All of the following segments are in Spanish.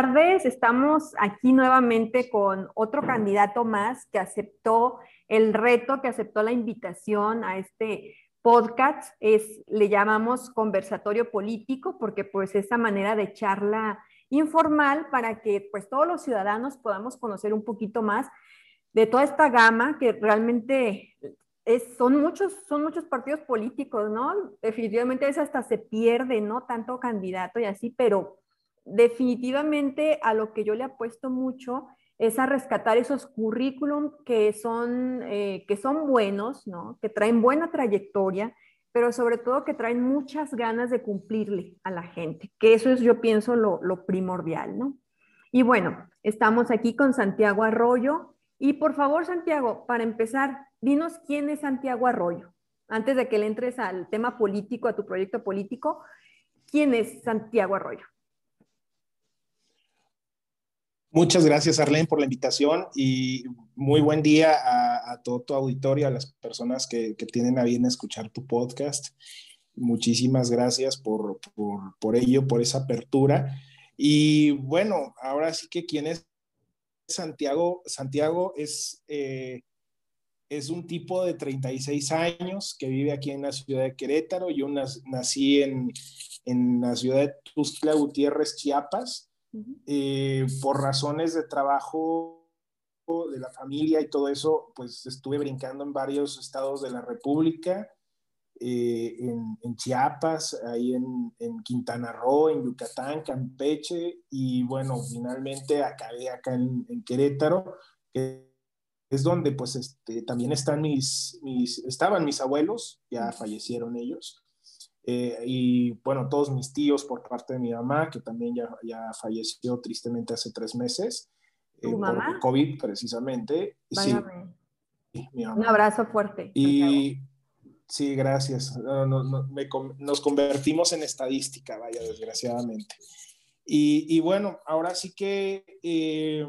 tardes. Estamos aquí nuevamente con otro candidato más que aceptó el reto, que aceptó la invitación a este podcast. Es, le llamamos conversatorio político porque pues esa manera de charla informal para que pues todos los ciudadanos podamos conocer un poquito más de toda esta gama que realmente es, son, muchos, son muchos partidos políticos, ¿no? Definitivamente es hasta se pierde, ¿no? Tanto candidato y así, pero definitivamente a lo que yo le apuesto mucho es a rescatar esos currículum que son, eh, que son buenos, ¿no? que traen buena trayectoria, pero sobre todo que traen muchas ganas de cumplirle a la gente, que eso es, yo pienso, lo, lo primordial. ¿no? Y bueno, estamos aquí con Santiago Arroyo. Y por favor, Santiago, para empezar, dinos quién es Santiago Arroyo. Antes de que le entres al tema político, a tu proyecto político, ¿quién es Santiago Arroyo? Muchas gracias, Arlene, por la invitación y muy buen día a, todo tu auditorio, a las personas que, tienen a bien escuchar tu podcast. Muchísimas gracias por, ello, por esa apertura. Y bueno, ahora sí que quién es Santiago. Santiago es, eh, es un tipo de 36 años que vive aquí en la ciudad de Querétaro. Yo nací en, en la ciudad de Tuxtla Gutiérrez, Chiapas eh, por razones de trabajo de la familia y todo eso, pues estuve brincando en varios estados de la República, eh, en, Chiapas, ahí en, Quintana Roo, en Yucatán, Campeche, y bueno, finalmente acabé acá en, Querétaro, que es donde pues este, también están mis, mis, estaban mis abuelos, ya fallecieron ellos, eh, y bueno, todos mis tíos por parte de mi mamá, que también ya, ya falleció tristemente hace tres meses. Eh, por COVID precisamente. Sí, Un abrazo fuerte. Y sí, gracias. nos convertimos en estadística, vaya, desgraciadamente. Y, y bueno, ahora sí que eh,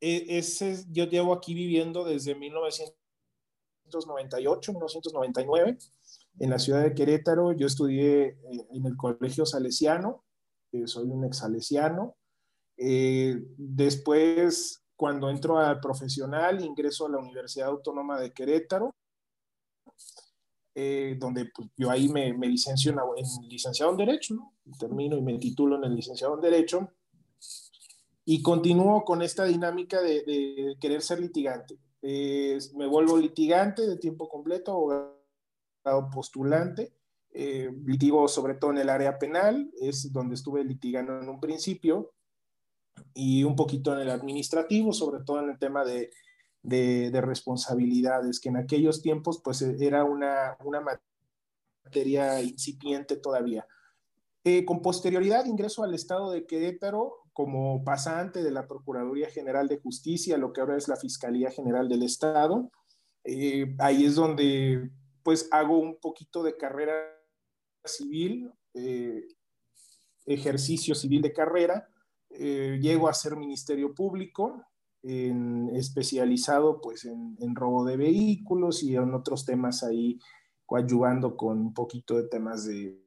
e, ese, yo llevo aquí viviendo desde 1998, 1999 en la ciudad de Querétaro. Yo estudié eh, en el Colegio Salesiano, eh, soy un ex salesiano. Eh, después, cuando entro al profesional, ingreso a la Universidad Autónoma de Querétaro, donde pues, yo ahí me, me licencio en, licenciado en Derecho, ¿no? termino y me titulo en el licenciado en Derecho, y continúo con esta dinámica de, de querer ser litigante. me vuelvo litigante de tiempo completo, postulante. Eh, litigo sobre todo en el área penal, es donde estuve litigando en un principio, y un poquito en el administrativo, sobre todo en el tema de, de, responsabilidades, que en aquellos tiempos pues era una, una materia incipiente todavía. Eh, con posterioridad ingreso al estado de Querétaro como pasante de la Procuraduría General de Justicia, lo que ahora es la Fiscalía General del Estado. Eh, ahí es donde pues hago un poquito de carrera civil, eh, ejercicio civil de carrera, eh, llego a ser ministerio público, especializado pues en, robo de vehículos y en otros temas ahí coadyuvando con un poquito de temas de,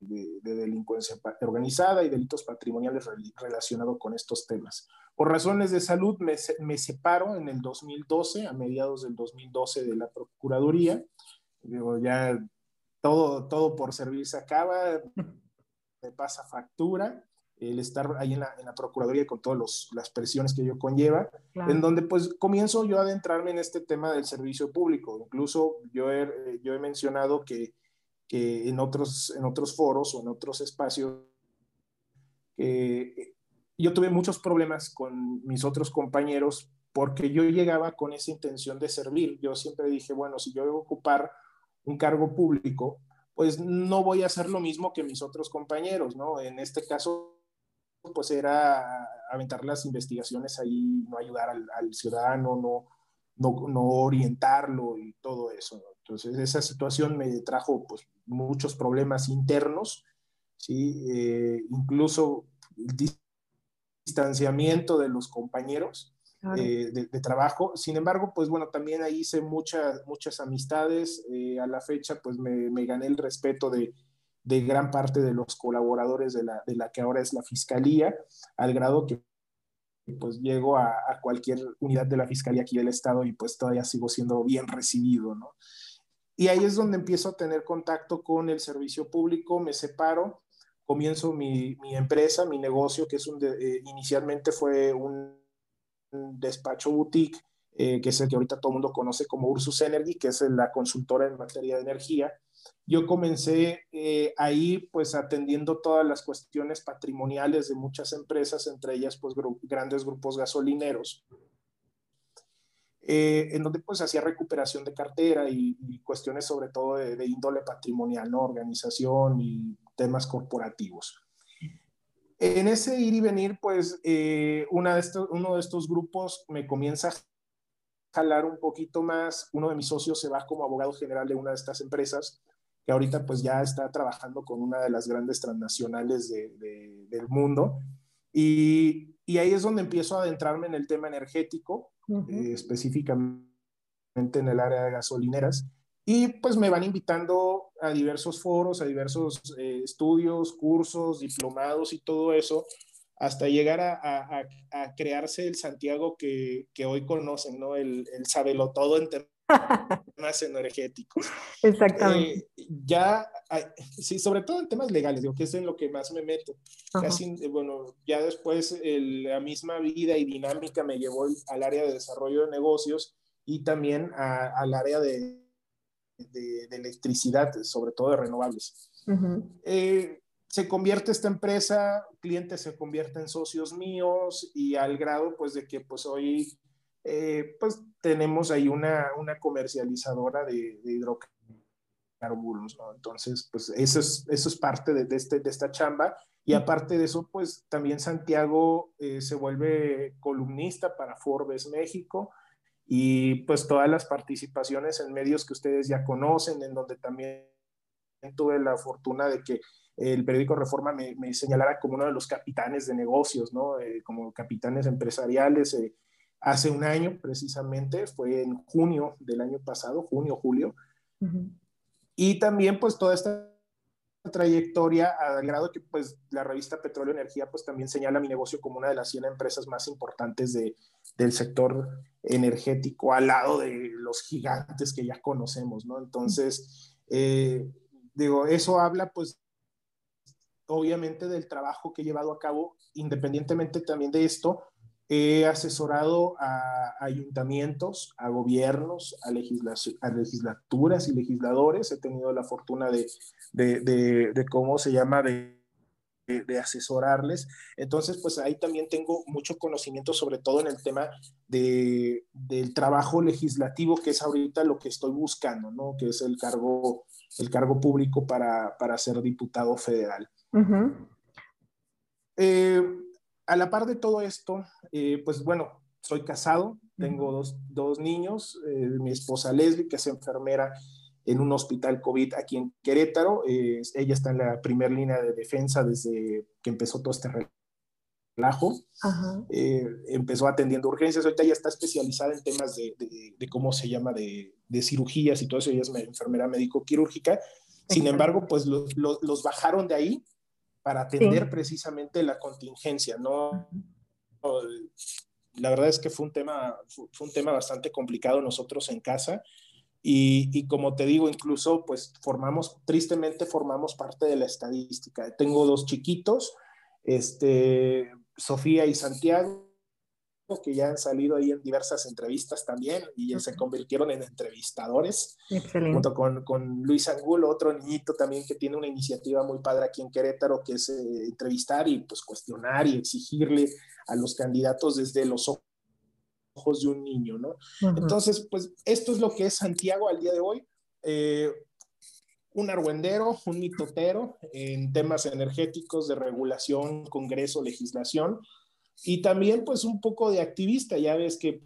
delincuencia organizada y delitos patrimoniales relacionados con estos temas. Por razones de salud me, me separo en el 2012, a mediados del 2012 de la Procuraduría, Digo, ya todo, todo por servir se acaba, me pasa factura, el estar ahí en la, en la Procuraduría con todas las presiones que ello conlleva, en donde pues comienzo yo a adentrarme en este tema del servicio público. Incluso yo he, yo he mencionado que, que en, otros, en otros foros o en otros espacios, que yo tuve muchos problemas con mis otros compañeros porque yo llegaba con esa intención de servir. Yo siempre dije, bueno, si yo voy a ocupar un cargo público, pues no voy a hacer lo mismo que mis otros compañeros, ¿no? En este caso, pues era aventar las investigaciones ahí, no ayudar al, ciudadano, no, no, no, orientarlo y todo eso. Entonces, esa situación me trajo pues, muchos problemas internos, ¿sí? Eh, incluso el distanciamiento de los compañeros, eh, de, trabajo. Sin embargo, pues bueno, también ahí hice muchas, muchas amistades. Eh, a la fecha, pues me, gané el respeto de, de gran parte de los colaboradores de la, de la que ahora es la Fiscalía, al grado que pues llego a, cualquier unidad de la Fiscalía aquí del Estado y pues todavía sigo siendo bien recibido, ¿no? Y ahí es donde empiezo a tener contacto con el servicio público, me separo, comienzo mi, mi empresa, mi negocio, que es un eh, inicialmente fue un despacho boutique, eh, que es el que ahorita todo el mundo conoce como Ursus Energy, que es la consultora en materia de energía. Yo comencé eh, ahí pues atendiendo todas las cuestiones patrimoniales de muchas empresas, entre ellas pues gru grandes grupos gasolineros, eh, en donde pues hacía recuperación de cartera y, y cuestiones sobre todo de, de, índole patrimonial, ¿no? organización y temas corporativos. En ese ir y venir, pues eh, una de estos, uno de estos grupos me comienza a jalar un poquito más, uno de mis socios se va como abogado general de una de estas empresas, que ahorita pues ya está trabajando con una de las grandes transnacionales de, de, del mundo. Y, y, ahí es donde empiezo a adentrarme en el tema energético, uh -huh. eh, específicamente en el área de gasolineras. Y pues me van invitando a diversos foros, a diversos eh, estudios, cursos, diplomados y todo eso, hasta llegar a, a, a crearse el Santiago que, que, hoy conocen, ¿no? El, el sabelotodo en temas energéticos. Exactamente. Eh, ya, sí, sobre todo en temas legales, digo que es en lo que más me meto. Casi, bueno, ya después el, la misma vida y dinámica me llevó al área de desarrollo de negocios y también al área de, de, de, electricidad, sobre todo de renovables. Uh -huh. eh, se convierte esta empresa, clientes se convierten en socios míos y al grado pues de que pues hoy eh, pues tenemos ahí una, una comercializadora de, de hidrocarburos, ¿no? Entonces pues eso es, eso es parte de, de, este, de esta chamba y aparte de eso pues también Santiago eh, se vuelve columnista para Forbes México y pues todas las participaciones en medios que ustedes ya conocen, en donde también tuve la fortuna de que el periódico Reforma me, me, señalara como uno de los capitanes de negocios, ¿no? Eh, como capitanes empresariales. Eh, hace un año, precisamente, fue en junio del año pasado, junio, julio. Uh -huh. Y también, pues, toda esta trayectoria, al grado que, pues, la revista Petróleo Energía, pues, también señala mi negocio como una de las 100 empresas más importantes de, del sector energético, al lado de los gigantes que ya conocemos, ¿no? Entonces, eh, digo, eso habla, pues, obviamente del trabajo que he llevado a cabo, independientemente también de esto, he asesorado a, ayuntamientos, a gobiernos, a, a, legislaturas y legisladores. He tenido la fortuna de, de, de, de cómo se llama, de, de, asesorarles. Entonces, pues ahí también tengo mucho conocimiento, sobre todo en el tema de, del trabajo legislativo, que es ahorita lo que estoy buscando, ¿no? Que es el cargo, el cargo público para, para ser diputado federal. Uh -huh. eh, a la par de todo esto, eh, pues bueno, soy casado, tengo dos, dos, niños, eh, mi esposa Leslie, que es enfermera en un hospital COVID aquí en Querétaro, eh, ella está en la primera línea de defensa desde que empezó todo este relajo, -huh. empezó atendiendo urgencias, ahorita ya está especializada en temas de, de, de cómo se llama, de, de, cirugías y todo eso, ella es enfermera médico-quirúrgica, sin embargo, pues los, los, los bajaron de ahí para atender sí. precisamente la contingencia, ¿no? La verdad es que fue un tema, fue un tema bastante complicado nosotros en casa y, y, como te digo, incluso pues formamos, tristemente formamos parte de la estadística. Tengo dos chiquitos, este, Sofía y Santiago, que ya han salido ahí en diversas entrevistas también y ya se convirtieron en entrevistadores, Excelente. junto con, con, Luis Angulo, otro niñito también que tiene una iniciativa muy padre aquí en Querétaro, que es eh, entrevistar y pues cuestionar y exigirle a los candidatos desde los ojos de un niño, ¿no? Uh -huh. Entonces, pues esto es lo que es Santiago al día de hoy. Eh, un argüendero, un mitotero en temas energéticos, de regulación, congreso, legislación, y también pues un poco de activista, ya ves que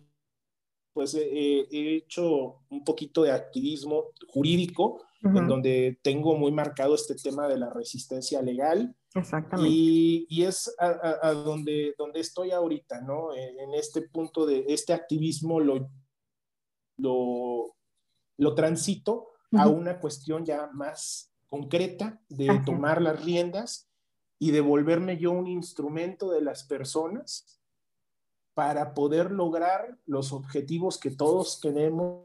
pues eh, he hecho un poquito de activismo jurídico, uh -huh. en donde tengo muy marcado este tema de la resistencia legal. Exactamente. Y, y es a, a, a, donde, donde estoy ahorita, ¿no? En este punto de este activismo lo, lo, lo transito uh -huh. a una cuestión ya más concreta de tomar las riendas y de volverme yo un instrumento de las personas para poder lograr los objetivos que todos tenemos,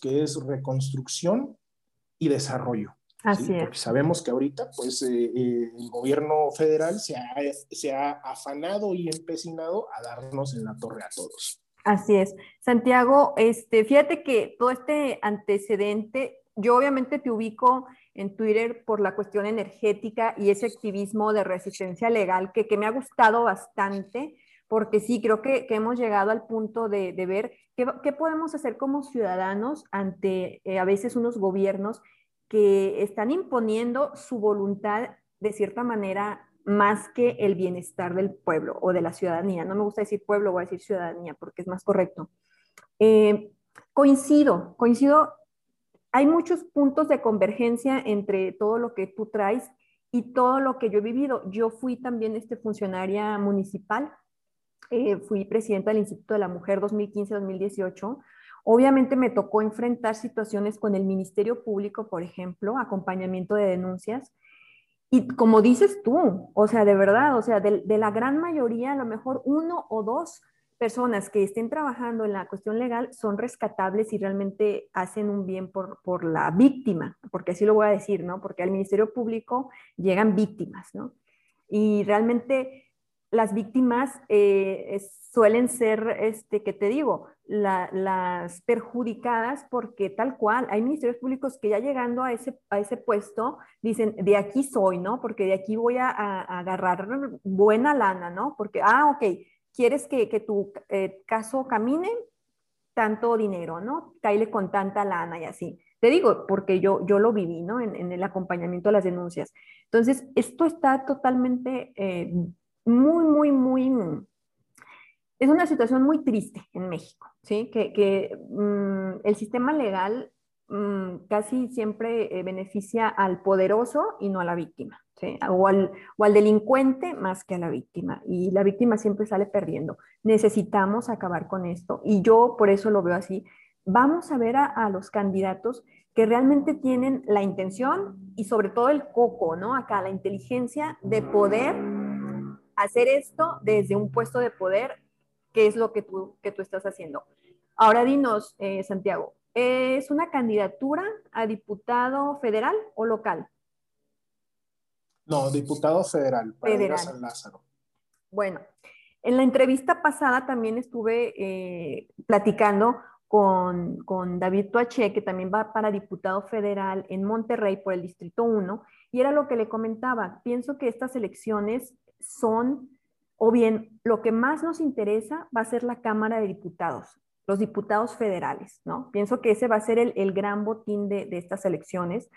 que es reconstrucción y desarrollo. Así es. Porque sabemos que ahorita, pues, eh, eh, el gobierno federal se ha, se ha afanado y empecinado a darnos en la torre a todos. Así es. Santiago, este, fíjate que todo este antecedente, yo obviamente te ubico en Twitter por la cuestión energética y ese activismo de resistencia legal que, que me ha gustado bastante, porque sí, creo que, que hemos llegado al punto de, de ver qué, qué, podemos hacer como ciudadanos ante eh, a veces unos gobiernos que están imponiendo su voluntad de cierta manera más que el bienestar del pueblo o de la ciudadanía. No me gusta decir pueblo, voy a decir ciudadanía porque es más correcto. Eh, coincido, coincido hay muchos puntos de convergencia entre todo lo que tú traes y todo lo que yo he vivido. Yo fui también este, funcionaria municipal, eh, fui presidenta del Instituto de la Mujer 2015-2018. Obviamente me tocó enfrentar situaciones con el Ministerio Público, por ejemplo, acompañamiento de denuncias. Y como dices tú, o sea, de verdad, o sea, de, de la gran mayoría, a lo mejor uno o dos personas que estén trabajando en la cuestión legal son rescatables y realmente hacen un bien por, por, la víctima, porque así lo voy a decir, ¿no? Porque al Ministerio Público llegan víctimas, ¿no? Y realmente las víctimas eh, suelen ser, este, ¿qué te digo? las perjudicadas porque tal cual, hay ministerios públicos que ya llegando a ese, a ese puesto dicen, de aquí soy, ¿no? Porque de aquí voy a, a agarrar buena lana, ¿no? Porque, ah, ok, quieres que, tu eh, caso camine, tanto dinero, ¿no? Caile con tanta lana y así. Te digo, porque yo, yo lo viví, ¿no? En, el acompañamiento a las denuncias. Entonces, esto está totalmente eh, muy, muy, muy... Es una situación muy triste en México, ¿sí? Que, que mm, el sistema legal mm, casi siempre eh, beneficia al poderoso y no a la víctima o, al, o, al, delincuente más que a la víctima. Y la víctima siempre sale perdiendo. Necesitamos acabar con esto. Y yo por eso lo veo así. Vamos a ver a, los candidatos que realmente tienen la intención y sobre todo el coco, ¿no? Acá, la inteligencia de poder hacer esto desde un puesto de poder, que es lo que tú, que tú estás haciendo. Ahora dinos, eh, Santiago, ¿es una candidatura a diputado federal o local? No, diputado federal para San Lázaro. Bueno, en la entrevista pasada también estuve eh, platicando con, con, David Tuache, que también va para diputado federal en Monterrey por el Distrito 1, y era lo que le comentaba. Pienso que estas elecciones son, o bien, lo que más nos interesa va a ser la Cámara de Diputados, los diputados federales, ¿no? Pienso que ese va a ser el, el gran botín de, de estas elecciones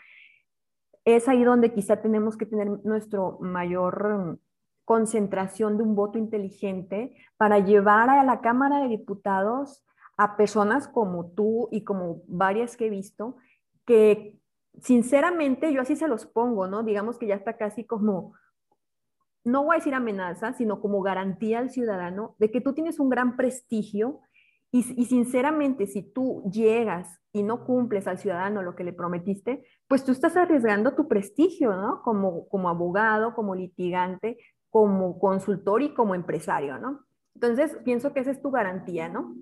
es ahí donde quizá tenemos que tener nuestro mayor mm, concentración de un voto inteligente para llevar a la Cámara de Diputados a personas como tú y como varias que he visto, que sinceramente yo así se los pongo, ¿no? Digamos que ya está casi como, no voy a decir amenaza, sino como garantía al ciudadano de que tú tienes un gran prestigio y, sinceramente, si tú llegas y no cumples al ciudadano lo que le prometiste, pues tú estás arriesgando tu prestigio, ¿no? Como, como abogado, como litigante, como consultor y como empresario, ¿no? Entonces, pienso que esa es tu garantía, ¿no?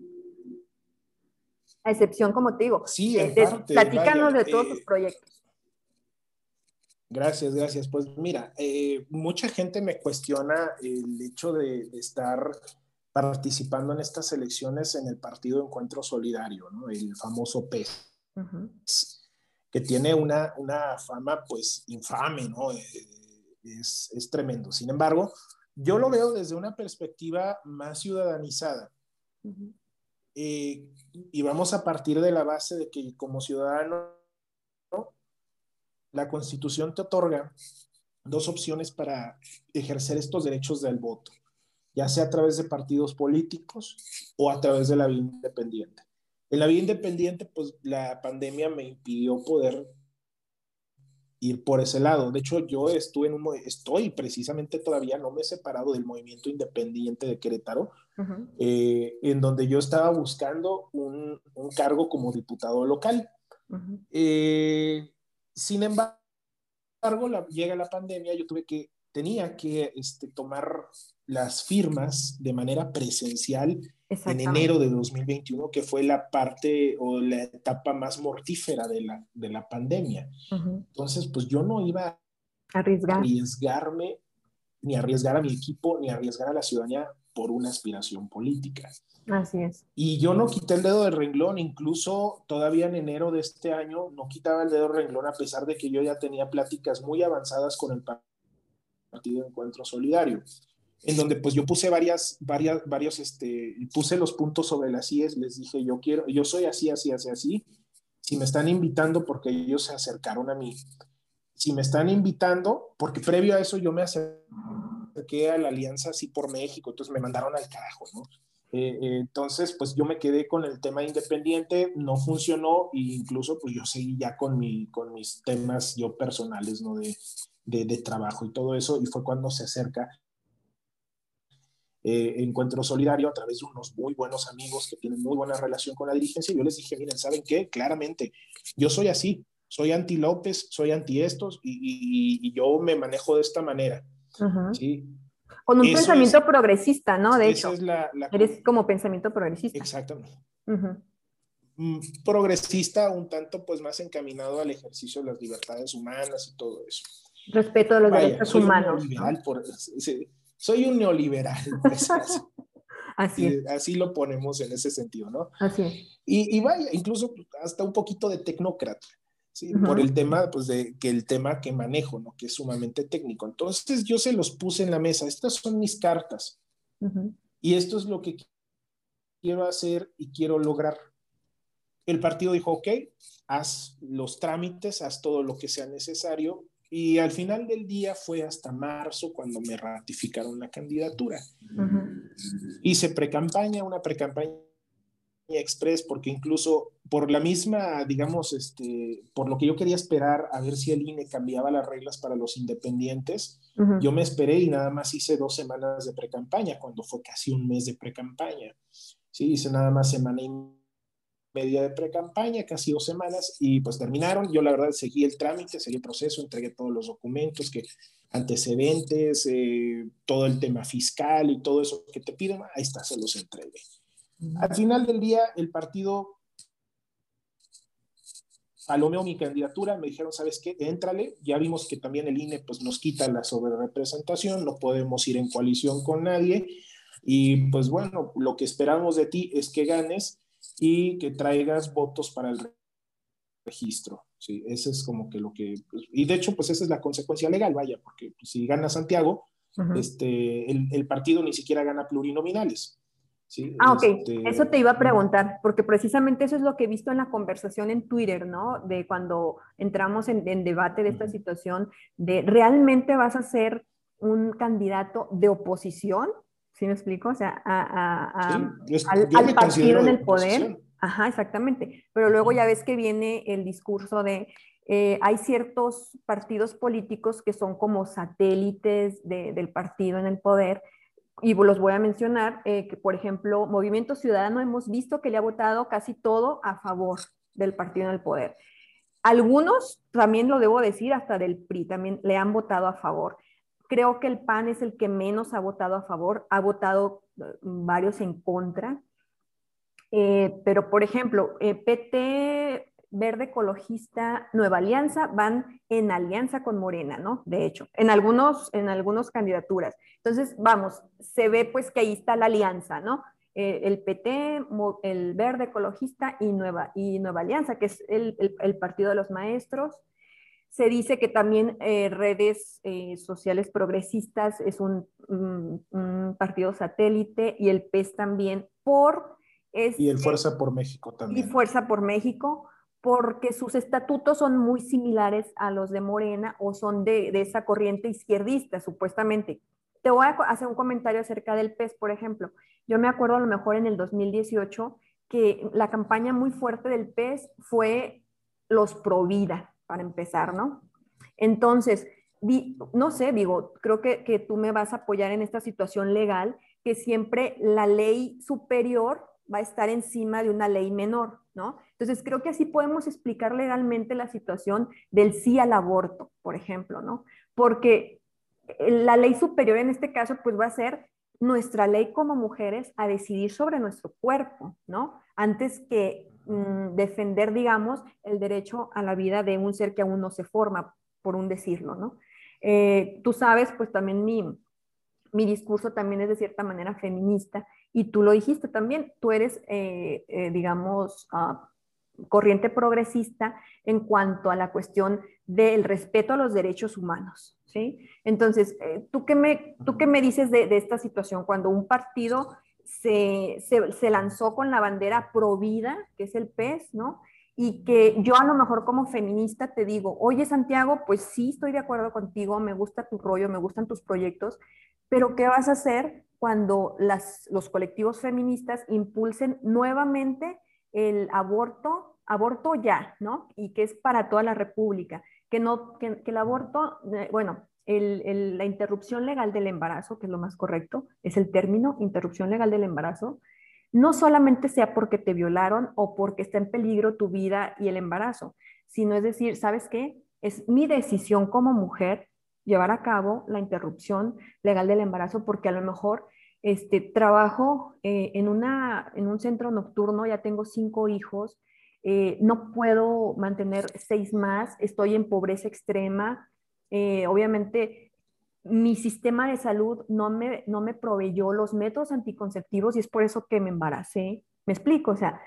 A excepción, como te digo, sí, de, platícanos de todos tus eh, proyectos. Gracias, gracias. Pues mira, eh, mucha gente me cuestiona el hecho de estar participando en estas elecciones en el Partido Encuentro Solidario, ¿no? el famoso PES, que tiene una, una, fama pues infame, ¿no? Eh, es, es, tremendo. Sin embargo, yo lo veo desde una perspectiva más ciudadanizada. Eh, y vamos a partir de la base de que como ciudadano, la constitución te otorga dos opciones para ejercer estos derechos del voto ya sea a través de partidos políticos o a través de la vía independiente. En la vía independiente, pues la pandemia me impidió poder ir por ese lado. De hecho, yo estuve en un, estoy precisamente todavía, no me he separado del movimiento independiente de Querétaro, eh, en donde yo estaba buscando un, un cargo como diputado local. Eh, sin embargo, embargo, llega la pandemia, yo tuve que, tenía que este, tomar las firmas de manera presencial en enero de 2021, que fue la parte o la etapa más mortífera de la, de la pandemia. Entonces, pues yo no iba a Arriesgar. arriesgarme, ni arriesgar a mi equipo, ni arriesgar a la ciudadanía por una aspiración política. Así es. Y yo no quité el dedo del renglón, incluso todavía en enero de este año no quitaba el dedo del renglón a pesar de que yo ya tenía pláticas muy avanzadas con el Partido Encuentro Solidario en donde pues yo puse varias, varias, varios, este, puse los puntos sobre las IES, les dije, yo quiero, yo soy así, así, así, así, si me están invitando porque ellos se acercaron a mí, si me están invitando, porque previo a eso yo me acerqué a la alianza así por México, entonces me mandaron al carajo, ¿no? Eh, eh, entonces, pues yo me quedé con el tema independiente, no funcionó e incluso pues yo seguí ya con, mi, con mis temas yo personales, ¿no? De, de, de trabajo y todo eso, y fue cuando se acerca eh, encuentro solidario a través de unos muy buenos amigos que tienen muy buena relación con la dirigencia. Y yo les dije, miren, ¿saben qué? Claramente, yo soy así, soy anti López, soy anti estos y, yo me manejo de esta manera. ¿sí? Con un pensamiento progresista, ¿no? De hecho, eres como pensamiento progresista. Exactamente. Mm, progresista, un tanto pues más encaminado al ejercicio de las libertades humanas y todo eso. Respeto a los derechos humanos. Por, soy un neoliberal. Pues, así. así, lo ponemos en ese sentido, ¿no? Así Y, vaya, incluso hasta un poquito de tecnócrata, ¿sí? Por el tema, pues, de que el tema que manejo, ¿no? Que es sumamente técnico. Entonces, yo se los puse en la mesa. Estas son mis cartas. Y esto es lo que quiero hacer y quiero lograr. El partido dijo, ok, haz los trámites, haz todo lo que sea necesario, y al final del día fue hasta marzo cuando me ratificaron la candidatura. Hice pre-campaña, una pre-campaña express, porque incluso por la misma, digamos, este, por lo que yo quería esperar a ver si el INE cambiaba las reglas para los independientes, yo me esperé y nada más hice dos semanas de pre-campaña, cuando fue casi un mes de pre-campaña. Sí, hice nada más semana y media de pre-campaña, casi dos semanas, y pues terminaron. Yo la verdad seguí el trámite, seguí el proceso, entregué todos los documentos, que antecedentes, eh, todo el tema fiscal y todo eso que te piden, ahí está, se los entregué. Al final del día, el partido palomeó mi candidatura, me dijeron, ¿sabes qué? Éntrale, ya vimos que también el INE pues nos quita la sobrerepresentación, no podemos ir en coalición con nadie, y pues bueno, lo que esperamos de ti es que ganes, y que traigas votos para el registro. Sí, ese es como que lo que... Pues, y de hecho, pues esa es la consecuencia legal, vaya, porque si gana Santiago, este, el, partido ni siquiera gana plurinominales. ¿Sí? Ah, ok. Este, eso te iba a preguntar, porque precisamente eso es lo que he visto en la conversación en Twitter, ¿no? De cuando entramos en, en debate de esta situación, de ¿realmente vas a ser un candidato de oposición ¿Sí me explico? O sea, al, partido en el poder. Ajá, exactamente. Pero luego ya ves que viene el discurso de, eh, hay ciertos partidos políticos que son como satélites del partido en el poder, y los voy a mencionar, eh, que por ejemplo, Movimiento Ciudadano hemos visto que le ha votado casi todo a favor del partido en el poder. Algunos, también lo debo decir, hasta del PRI también le han votado a favor. Creo que el PAN es el que menos ha votado a favor, ha votado eh, varios en contra. Eh, pero, por ejemplo, eh, PT, Verde Ecologista, Nueva Alianza van en alianza con Morena, ¿no? De hecho, en algunos, en algunas candidaturas. Entonces, vamos, se ve pues que ahí está la alianza, ¿no? el PT, el Verde Ecologista y Nueva, y Nueva Alianza, que es el, el Partido de los Maestros, se dice que también eh, redes eh, sociales progresistas es un, partido satélite y el PES también por... y el Fuerza por México también. Y Fuerza por México, porque sus estatutos son muy similares a los de Morena o son de, esa corriente izquierdista, supuestamente. Te voy a hacer un comentario acerca del PES, por ejemplo. Yo me acuerdo a lo mejor en el 2018 que la campaña muy fuerte del PES fue los pro vida, para empezar, ¿no? Entonces, no sé, digo, creo que, que tú me vas a apoyar en esta situación legal, que siempre la ley superior va a estar encima de una ley menor, ¿no? Entonces creo que así podemos explicar legalmente la situación del sí al aborto, por ejemplo, ¿no? Porque la ley superior en este caso pues va a ser nuestra ley como mujeres a decidir sobre nuestro cuerpo, ¿no? Antes que mm, defender, digamos, el derecho a la vida de un ser que aún no se forma, por un decirlo, ¿no? Eh, tú sabes, pues también mi, mi discurso también es de cierta manera feminista y tú lo dijiste también, tú eres, eh, eh, digamos, ah, corriente progresista en cuanto a la cuestión del respeto a los derechos humanos, ¿sí? Entonces, ¿tú, qué me, ¿tú qué me dices de, esta situación cuando un partido se, se, se, lanzó con la bandera pro vida, que es el PES, ¿no? y que yo a lo mejor como feminista te digo, oye Santiago, pues sí estoy de acuerdo contigo, me gusta tu rollo, me gustan tus proyectos, pero ¿qué vas a hacer cuando las, los colectivos feministas impulsen nuevamente el aborto, aborto ya, ¿no? Y que es para toda la República, que, no, que, el aborto, eh, bueno, el, la interrupción legal del embarazo, que es lo más correcto, es el término, interrupción legal del embarazo, no solamente sea porque te violaron o porque está en peligro tu vida y el embarazo, sino es decir, ¿sabes qué? Es mi decisión como mujer llevar a cabo la interrupción legal del embarazo porque a lo mejor este, trabajo eh, en, una, en un centro nocturno, ya tengo cinco hijos, eh, no puedo mantener seis más, estoy en pobreza extrema, eh, obviamente mi sistema de salud no me, no me proveyó los métodos anticonceptivos y es por eso que me embaracé. Me explico, o sea,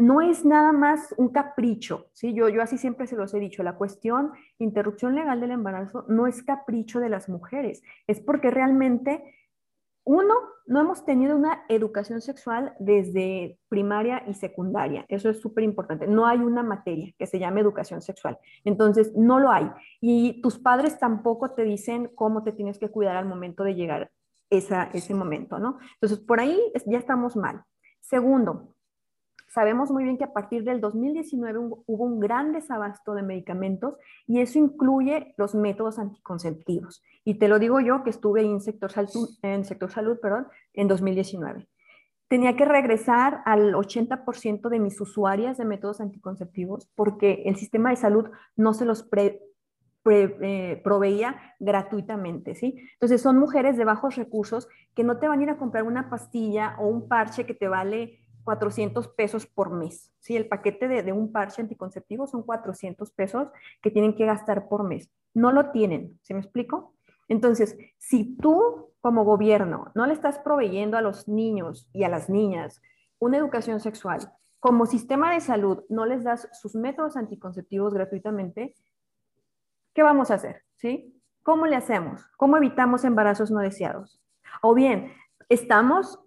no es nada más un capricho, ¿sí? Yo, yo así siempre se los he dicho, la cuestión interrupción legal del embarazo no es capricho de las mujeres, es porque realmente uno, no hemos tenido una educación sexual desde primaria y secundaria. Eso es súper importante. No hay una materia que se llame educación sexual. Entonces, no lo hay. Y tus padres tampoco te dicen cómo te tienes que cuidar al momento de llegar esa, ese momento, ¿no? Entonces, por ahí ya estamos mal. Segundo, Sabemos muy bien que a partir del 2019 hubo un gran desabasto de medicamentos y eso incluye los métodos anticonceptivos. Y te lo digo yo que estuve en sector salud, en sector salud perdón, en 2019. Tenía que regresar al 80% de mis usuarias de métodos anticonceptivos porque el sistema de salud no se los eh, proveía gratuitamente, ¿sí? Entonces son mujeres de bajos recursos que no te van a ir a comprar una pastilla o un parche que te vale 400 pesos por mes. ¿sí? El paquete de, un parche anticonceptivo son 400 pesos que tienen que gastar por mes. No lo tienen, ¿se me explico? Entonces, si tú como gobierno no le estás proveyendo a los niños y a las niñas una educación sexual, como sistema de salud no les das sus métodos anticonceptivos gratuitamente, ¿qué vamos a hacer? ¿Sí? ¿Cómo le hacemos? ¿Cómo evitamos embarazos no deseados? O bien, estamos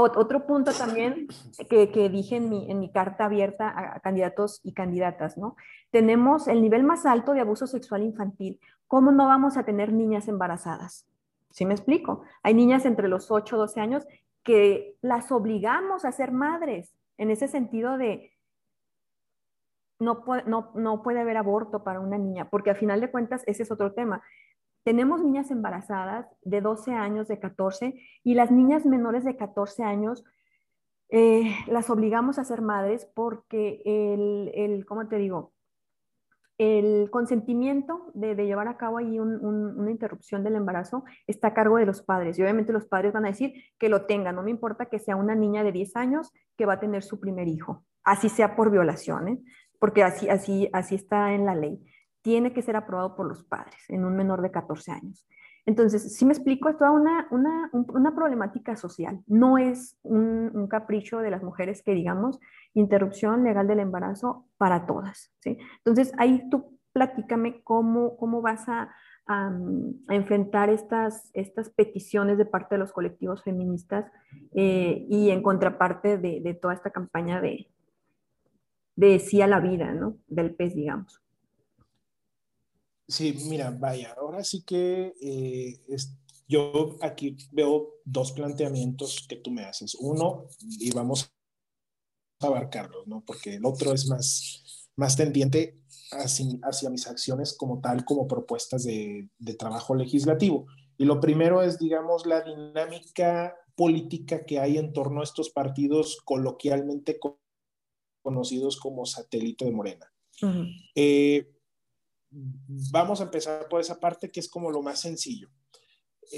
otro punto también que, dije en mi, en mi, carta abierta a, candidatos y candidatas, ¿no? Tenemos el nivel más alto de abuso sexual infantil. ¿Cómo no vamos a tener niñas embarazadas? ¿Sí me explico? Hay niñas entre los 8 y 12 años que las obligamos a ser madres, en ese sentido de no, no, no puede haber aborto para una niña, porque al final de cuentas ese es otro tema. Tenemos niñas embarazadas de 12 años, de 14, y las niñas menores de 14 años eh, las obligamos a ser madres porque el, el ¿cómo te digo? El consentimiento de, llevar a cabo ahí una interrupción del embarazo está a cargo de los padres. Y obviamente los padres van a decir que lo tengan. No me importa que sea una niña de 10 años que va a tener su primer hijo, así sea por violación, ¿eh? porque así, así, así está en la ley tiene que ser aprobado por los padres en un menor de 14 años. Entonces, si me explico, es toda una, una, una problemática social, no es un, capricho de las mujeres que digamos interrupción legal del embarazo para todas. ¿sí? Entonces, ahí tú platícame cómo, cómo vas a, a, enfrentar estas, estas peticiones de parte de los colectivos feministas eh, y en contraparte de, toda esta campaña de, de sí a la vida, ¿no? Del pez, digamos. Sí, mira, vaya, ahora sí que eh, yo aquí veo dos planteamientos que tú me haces. Uno, y vamos a abarcarlos, ¿no? Porque el otro es más, más tendiente hacia, hacia mis acciones como tal, como propuestas de, de trabajo legislativo. Y lo primero es, digamos, la dinámica política que hay en torno a estos partidos coloquialmente conocidos como satélite de Morena. Eh, vamos a empezar por esa parte que es como lo más sencillo.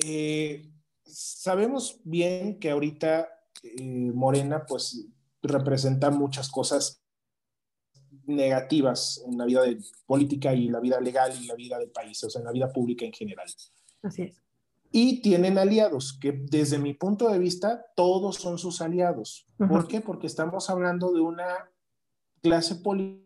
Eh, sabemos bien que ahorita eh, Morena pues representa muchas cosas negativas en la vida de política y la vida legal y la vida del país, o sea, en la vida pública en general. Así es. Y tienen aliados, que desde mi punto de vista, todos son sus aliados. ¿Por qué? Porque estamos hablando de una clase política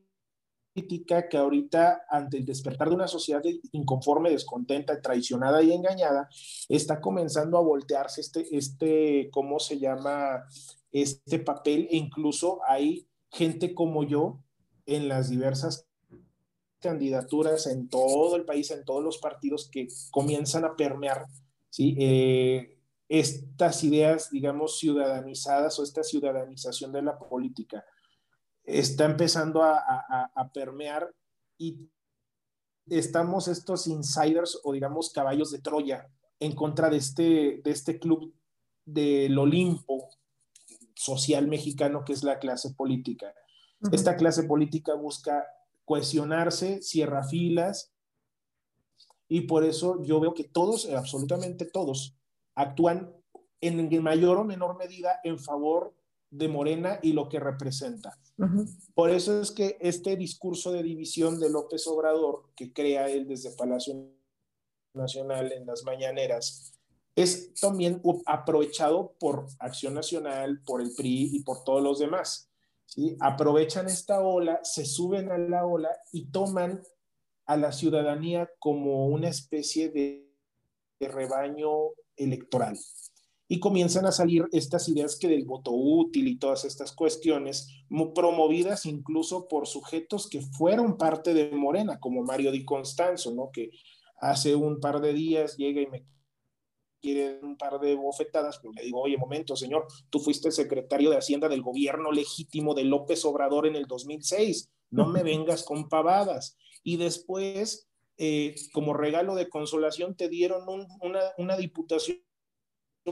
que ahorita, ante el despertar de una sociedad inconforme, descontenta, traicionada y engañada, está comenzando a voltearse este, este, ¿cómo se llama? Este papel e incluso hay gente como yo en las diversas candidaturas en todo el país, en todos los partidos que comienzan a permear ¿sí? Eh, estas ideas, digamos, ciudadanizadas o esta ciudadanización de la política está empezando a, a permear y estamos estos insiders o digamos caballos de Troya en contra de este, de este club del Olimpo social mexicano que es la clase política. Esta clase política busca cohesionarse, cierra filas, y por eso yo veo que todos, absolutamente todos, actúan en mayor o menor medida en favor de Morena y lo que representa. Por eso es que este discurso de división de López Obrador, que crea él desde Palacio Nacional en las mañaneras, es también aprovechado por Acción Nacional, por el PRI y por todos los demás. ¿sí? Aprovechan esta ola, se suben a la ola y toman a la ciudadanía como una especie de, rebaño electoral. Y comienzan a salir estas ideas que del voto útil y todas estas cuestiones, promovidas incluso por sujetos que fueron parte de Morena, como Mario Di Constanzo, ¿no? que hace un par de días llega y me quiere un par de bofetadas, pero le digo, oye, momento, señor, tú fuiste secretario de Hacienda del gobierno legítimo de López Obrador en el 2006, no me vengas con pavadas. Y después, eh, como regalo de consolación, te dieron una, una diputación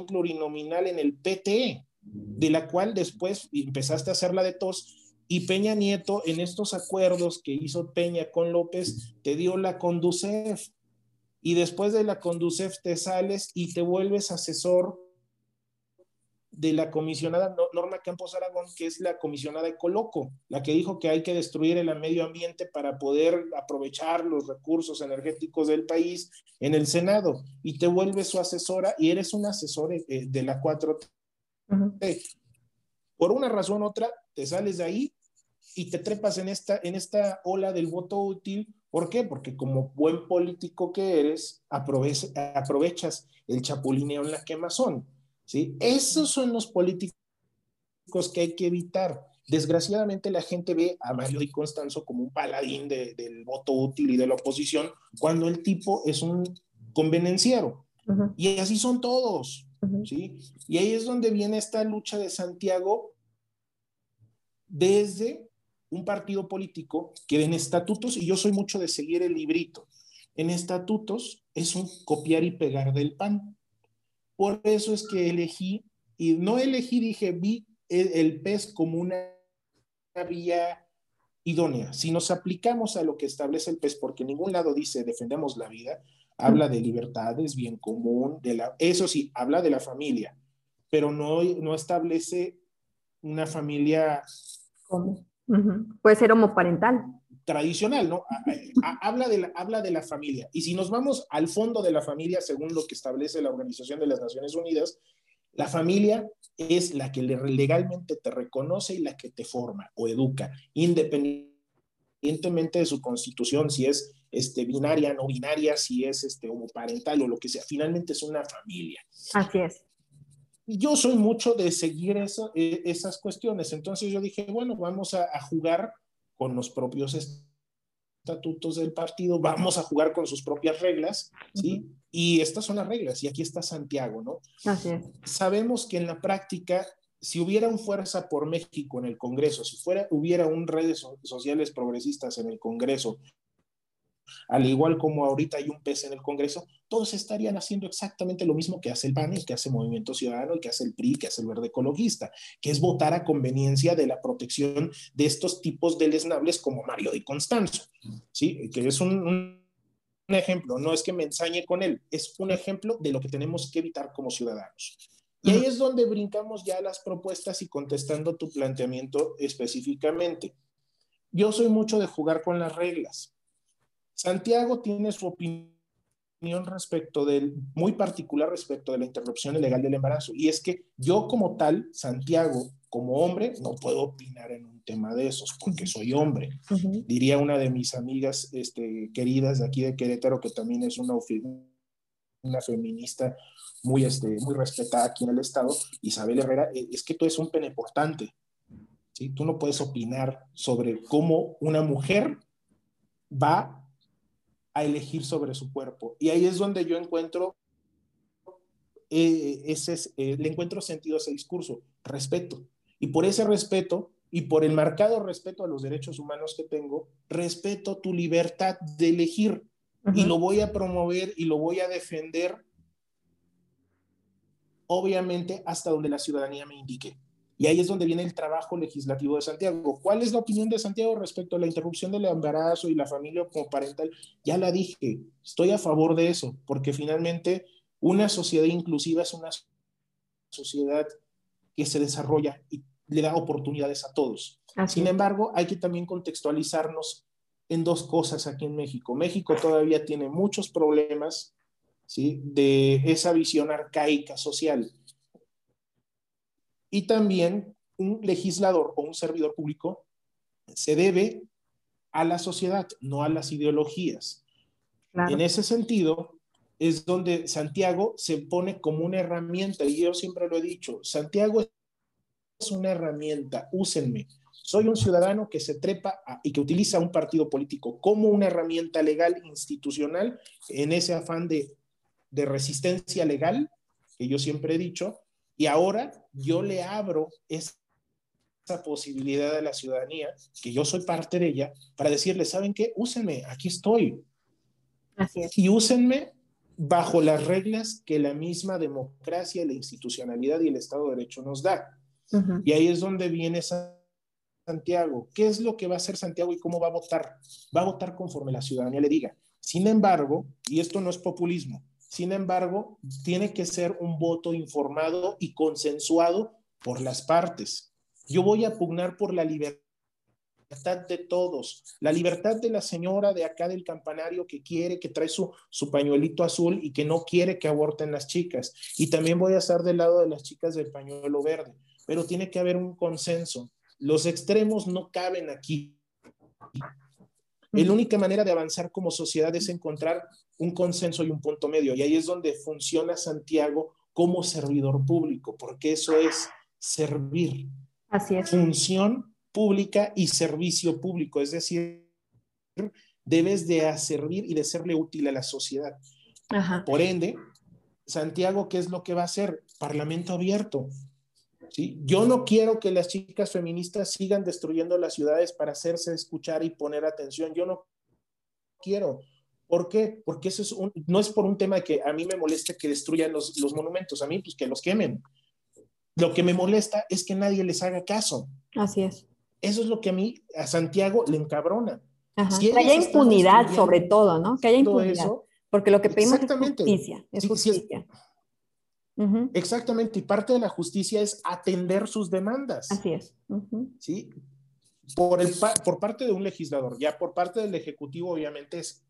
plurinominal en el PT, de la cual después empezaste a hacerla de tos. Y Peña Nieto, en estos acuerdos que hizo Peña con López, te dio la Conducef y después de la Conducef te sales y te vuelves asesor de la comisionada Norma Campos Aragón, que es la comisionada de Coloco, la que dijo que hay que destruir el medio ambiente para poder aprovechar los recursos energéticos del país en el Senado, y te vuelves su asesora y eres un asesor eh, de la 4T. Por una razón u otra, te sales de ahí y te trepas en esta, en esta ola del voto útil ¿Por qué? Porque como buen político que eres, aprovechas el chapulineo en la quemazón. ¿Sí? Esos son los políticos que hay que evitar. Desgraciadamente la gente ve a Mario Di Constanzo como un paladín del voto útil y de la oposición, cuando el tipo es un convenenciero. Y así son todos. ¿sí? Y ahí es donde viene esta lucha de Santiago desde un partido político que en estatutos, y yo soy mucho de seguir el librito, en estatutos es un copiar y pegar del pan. Por eso es que elegí, y no elegí, dije, vi el, pez como una vía idónea. Si nos aplicamos a lo que establece el pez, porque en ningún lado dice defendemos la vida, habla de libertades, bien común, de la, eso sí, habla de la familia, pero no, no establece una familia ¿Cómo? Puede ser homoparental. Tradicional, ¿no? habla, de la, habla de la familia. Y si nos vamos al fondo de la familia, según lo que establece la Organización de las Naciones Unidas, la familia es la que legalmente te reconoce y la que te forma o educa, independientemente de su constitución, si es este, binaria, no binaria, si es este, homoparental o lo que sea. Finalmente es una familia. Así es yo soy mucho de seguir eso, e, esas cuestiones. Entonces yo dije, bueno, vamos a, jugar con los propios estatutos del partido, vamos a jugar con sus propias reglas, ¿sí? Y estas son las reglas, y aquí está Santiago, ¿no? Así es. Sabemos que en la práctica, si hubiera un Fuerza por México en el Congreso, si fuera, hubiera un redes sociales progresistas en el Congreso, al igual como ahorita hay un pez en el Congreso, todos estarían haciendo exactamente lo mismo que hace el PAN, que hace Movimiento Ciudadano, y que hace el PRI, que hace el Verde Ecologista, que es votar a conveniencia de la protección de estos tipos de lesnables como Mario Di Constanzo, ¿sí? que es un, un ejemplo, no es que me ensañe con él, es un ejemplo de lo que tenemos que evitar como ciudadanos. Y ahí es donde brincamos ya las propuestas y contestando tu planteamiento específicamente. Yo soy mucho de jugar con las reglas. Santiago tiene su opinión respecto del, muy particular respecto de la interrupción ilegal del embarazo. Y es que yo como tal, Santiago, como hombre, no puedo opinar en un tema de esos porque soy hombre. Diría una de mis amigas este, queridas de aquí de Querétaro, que también es una, una feminista muy, este, muy respetada aquí en el Estado, Isabel Herrera, eh, es que tú eres un peneportante. ¿sí? Tú no puedes opinar sobre cómo una mujer va a elegir sobre su cuerpo. Y ahí es donde yo encuentro, eh, ese, eh, le encuentro sentido a ese discurso, respeto. Y por ese respeto y por el marcado respeto a los derechos humanos que tengo, respeto tu libertad de elegir y lo voy a promover y lo voy a defender obviamente hasta donde la ciudadanía me indique. Y ahí es donde viene el trabajo legislativo de Santiago. ¿Cuál es la opinión de Santiago respecto a la interrupción del embarazo y la familia como parental? Ya la dije, estoy a favor de eso, porque finalmente una sociedad inclusiva es una sociedad que se desarrolla y le da oportunidades a todos. Sin embargo, hay que también contextualizarnos en dos cosas aquí en México. México todavía tiene muchos problemas ¿sí? de esa visión arcaica social. Y también un legislador o un servidor público se debe a la sociedad, no a las ideologías. En ese sentido, es donde Santiago se pone como una herramienta, y yo siempre lo he dicho, Santiago es una herramienta, úsenme. Soy un ciudadano que se trepa y que utiliza un partido político como una herramienta legal institucional en ese afán de de resistencia legal, que yo siempre he dicho, y ahora yo le abro esa posibilidad a la ciudadanía, que yo soy parte de ella, para decirle, ¿saben qué? Úsenme, aquí estoy. Así es. Y úsenme bajo las reglas que la misma democracia, la institucionalidad y el Estado de Derecho nos da. Y ahí es donde viene Santiago. ¿Qué es lo que va a hacer Santiago y cómo va a votar? Va a votar conforme la ciudadanía le diga. Sin embargo, y esto no es populismo, sin embargo, tiene que ser un voto informado y consensuado por las partes. Yo voy a pugnar por la libertad de todos, la libertad de la señora de acá del campanario que quiere, que trae su, pañuelito azul y que no quiere que aborten las chicas. Y también voy a estar del lado de las chicas del pañuelo verde, pero tiene que haber un consenso. Los extremos no caben aquí. La única manera de avanzar como sociedad es encontrar un consenso y un punto medio. Y ahí es donde funciona Santiago como servidor público, porque eso es servir. Así es. Función pública y servicio público, es decir, debes de servir y de serle útil a la sociedad. Por ende, Santiago, ¿qué es lo que va a hacer? Parlamento abierto. ¿Sí? Yo no quiero que las chicas feministas sigan destruyendo las ciudades para hacerse escuchar y poner atención. Yo no quiero. ¿Por qué? Porque eso es un, no es por un tema que a mí me moleste que destruyan los, los monumentos, a mí pues que los quemen. Lo que me molesta es que nadie les haga caso. Así es. Eso es lo que a mí, a Santiago, le encabrona. que haya impunidad sobre todo, ¿no? Que haya impunidad. porque lo que pedimos es justicia. Es justicia. Exactamente, y parte de la justicia es atender sus demandas. Así es. ¿Sí? Por, el, por parte de un legislador, ya por parte del Ejecutivo obviamente es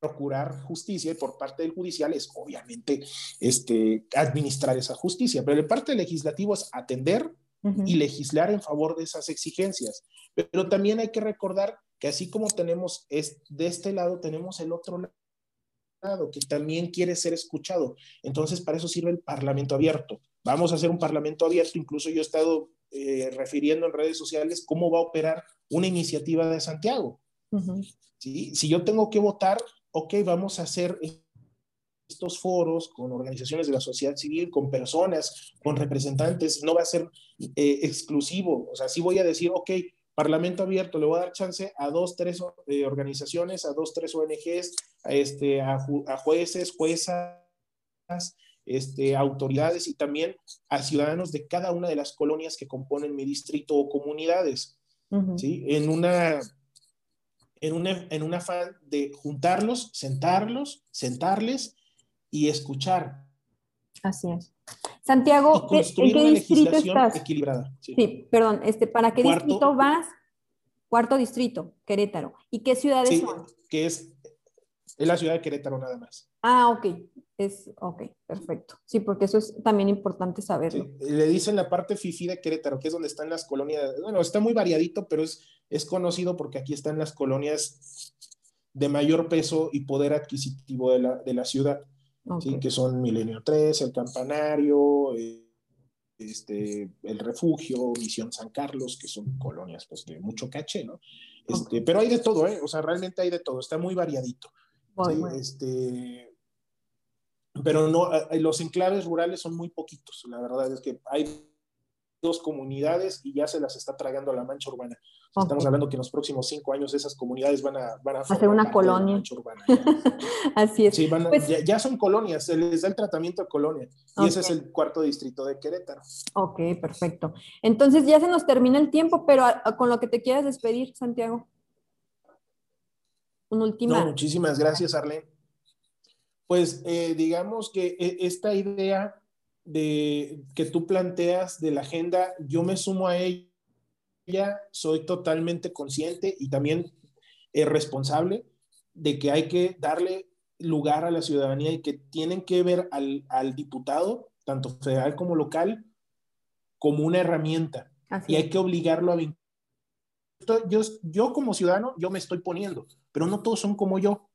procurar justicia y por parte del judicial es obviamente este, administrar esa justicia, pero de parte del legislativo es atender y legislar en favor de esas exigencias. Pero también hay que recordar que así como tenemos es, de este lado, tenemos el otro lado que también quiere ser escuchado. Entonces, para eso sirve el Parlamento abierto. Vamos a hacer un Parlamento abierto. Incluso yo he estado eh, refiriendo en redes sociales cómo va a operar una iniciativa de Santiago. Si yo tengo que votar, ok, vamos a hacer estos foros con organizaciones de la sociedad civil, con personas, con representantes, no va a ser eh, exclusivo, o sea, sí voy a decir, ok, Parlamento abierto, le voy a dar chance a dos, tres eh, organizaciones, a dos, tres ONGs, a, este, a, jueces, juezas, este, autoridades y también a ciudadanos de cada una de las colonias que componen mi distrito o comunidades, ¿sí? En una, en, una, en un afán de juntarlos, sentarlos, sentarles y escuchar. Así es. Santiago, ¿en qué distrito estás? Equilibrada. Sí. perdón, este, ¿para qué distrito vas? Cuarto distrito, Querétaro. ¿Y qué ciudades sí, son? que es, es la ciudad de Querétaro nada más. Ah, ok. Es, ok, perfecto. Sí, porque eso es también importante saberlo. Le dicen la parte FIFI de Querétaro, que es donde están las colonias. Bueno, está muy variadito, pero es, es conocido porque aquí están las colonias de mayor peso y poder adquisitivo de la, de la ciudad que son Milenio 3, El Campanario, eh, este, El Refugio, Misión San Carlos, que son colonias pues, de mucho caché, ¿no? Este, Pero hay de todo, ¿eh? O sea, realmente hay de todo, está muy variadito. Este, pero no, los enclaves rurales son muy poquitos, la verdad es que hay dos comunidades y ya se las está tragando la mancha urbana. Estamos hablando que en los próximos cinco años esas comunidades van a, van a hacer una colonia. urbana, Así es. Sí, pues ya, son colonias, se les da el tratamiento de colonia. Y ese es el cuarto distrito de Querétaro. Ok, perfecto. Entonces ya se nos termina el tiempo, pero con lo que te quieras despedir, Santiago. Un último. No, muchísimas gracias, Arlene. Pues eh, digamos que eh, esta idea de, que tú planteas de la agenda, yo me sumo a ella, soy totalmente consciente y también eh, responsable de que hay que darle lugar a la ciudadanía y que tienen que ver al, al diputado, tanto federal como local, como una herramienta. y hay que obligarlo a yo, yo como ciudadano, yo me estoy poniendo, pero no todos son como yo.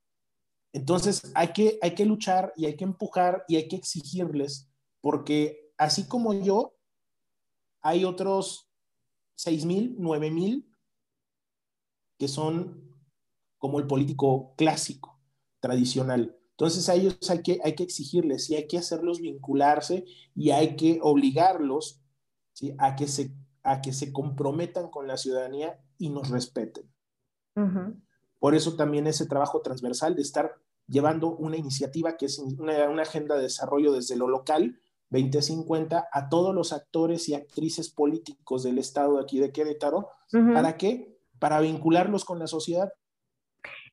Entonces hay que, hay que luchar y hay que empujar y hay que exigirles porque así como yo, hay otros 6 mil, 9 mil que son como el político clásico, tradicional. Entonces a ellos hay que, hay que exigirles y hay que hacerlos vincularse y hay que obligarlos a, que se, a que se comprometan con la ciudadanía y nos respeten. Por eso también ese trabajo transversal de estar llevando una iniciativa que es una, una agenda de desarrollo desde lo local, 2050 a todos los actores y actrices políticos del estado de aquí de Querétaro. ¿Para qué? Para vincularlos con la sociedad.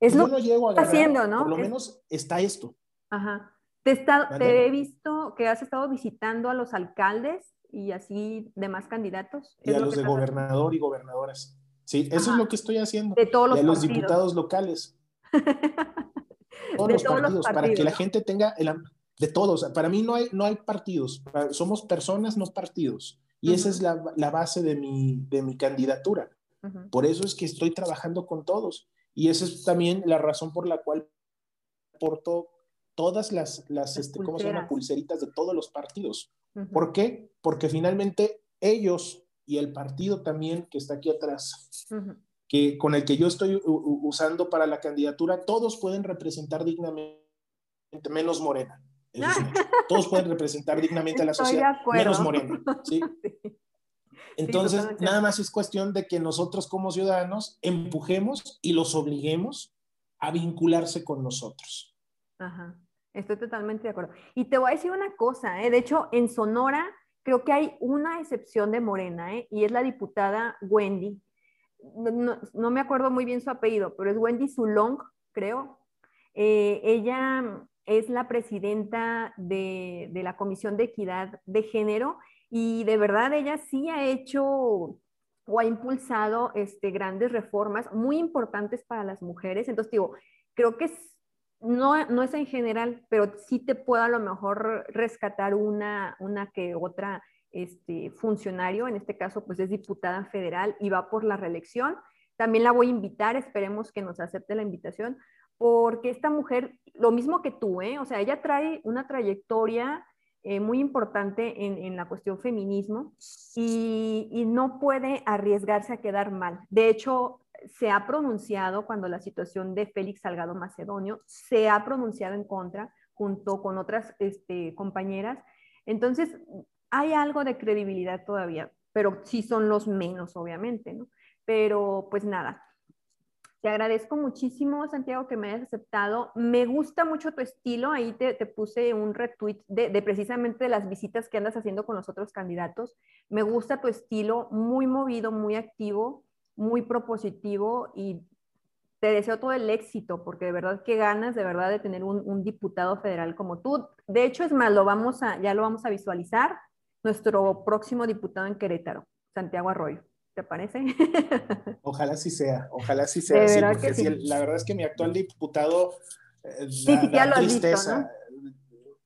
Es lo no llego a haciendo, ¿no? Por lo menos está esto. Ajá. Te, te, he visto que has estado visitando a los alcaldes y así demás candidatos. Y a los de gobernador y gobernadoras. Sí, eso es lo que estoy haciendo. De todos los a los diputados locales. todos, los, partidos, para que la gente tenga el, de todos. Para mí no hay, no hay partidos, somos personas, no partidos. Y esa es la, la, base de mi, de mi candidatura. Por eso es que estoy trabajando con todos. Y esa es también la razón por la cual porto todas las, las, este, ¿cómo se llama? Pulseritas de todos los partidos. ¿Por qué? Porque finalmente ellos y el partido también que está aquí atrás, que con el que yo estoy usando para la candidatura, todos pueden representar dignamente, menos Morena. Todos pueden representar dignamente a la sociedad, menos Morena. Entonces, nada más es cuestión de que nosotros como ciudadanos empujemos y los obliguemos a vincularse con nosotros. Ajá, estoy totalmente de acuerdo. Y te voy a decir una cosa, ¿eh? de hecho, en Sonora creo que hay una excepción de Morena, ¿eh? y es la diputada Wendy. No, no, me acuerdo muy bien su apellido, pero es Wendy Zulong, creo. Eh, ella es la presidenta de, la Comisión de Equidad de Género y de verdad ella sí ha hecho o ha impulsado este, grandes reformas muy importantes para las mujeres. Entonces, digo, creo que no, no es en general, pero sí te puedo a lo mejor rescatar una, una que otra este, funcionario, en este caso pues es diputada federal y va por la reelección. También la voy a invitar, esperemos que nos acepte la invitación, porque esta mujer, lo mismo que tú, ¿eh? o sea, ella trae una trayectoria eh, muy importante en, la cuestión feminismo y, no puede arriesgarse a quedar mal. De hecho, se ha pronunciado cuando la situación de Félix Salgado Macedonio, se ha pronunciado en contra junto con otras este, compañeras. Entonces, hay algo de credibilidad todavía, pero sí son los menos, obviamente, ¿no? pero pues nada. Te agradezco muchísimo, Santiago, que me hayas aceptado. Me gusta mucho tu estilo. Ahí te, puse un retweet de, de, precisamente de las visitas que andas haciendo con los otros candidatos. Me gusta tu estilo, muy movido, muy activo, muy propositivo y te deseo todo el éxito, porque de verdad que ganas de verdad de tener un, diputado federal como tú. De hecho, es más, lo vamos a, ya lo vamos a visualizar, nuestro próximo diputado en Querétaro, Santiago Arroyo. ¿Te parece? Ojalá sí sea, ojalá sí sea. Sí, porque sí. la verdad es que mi actual diputado eh, sí, sí, ya lo tristeza. Visto, ¿no?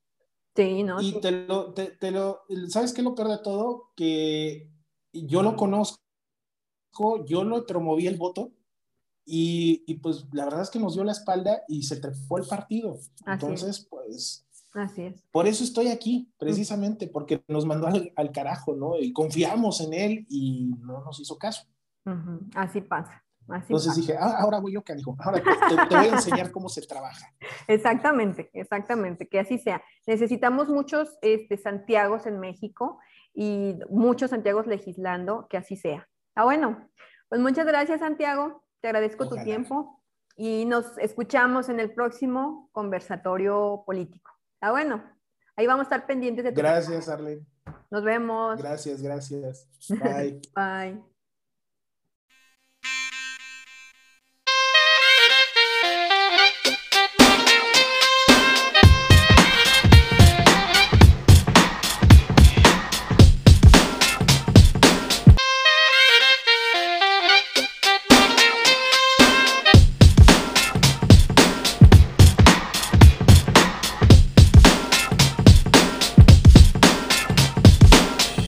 Sí, ¿no? Y te lo, te, te lo, ¿sabes qué es lo peor de todo? Que yo lo conozco, yo lo promoví el voto, y, pues la verdad es que nos dio la espalda y se trepó el partido. Entonces, pues... Así es. Por eso estoy aquí, precisamente, porque nos mandó al, carajo, ¿no? Y confiamos en él y no nos hizo caso. Así pasa. Entonces dije, ah, ahora voy yo, dijo ahora te, te, voy a enseñar cómo se trabaja. Exactamente, exactamente, que así sea. Necesitamos muchos este, Santiagos en México y muchos Santiagos legislando, que así sea. Ah, bueno, pues muchas gracias, Santiago. Te agradezco tu tiempo y nos escuchamos en el próximo conversatorio político. Ah, bueno, ahí vamos a estar pendientes de tu Gracias, Arlene. Nos vemos. Gracias, gracias. Bye. Bye.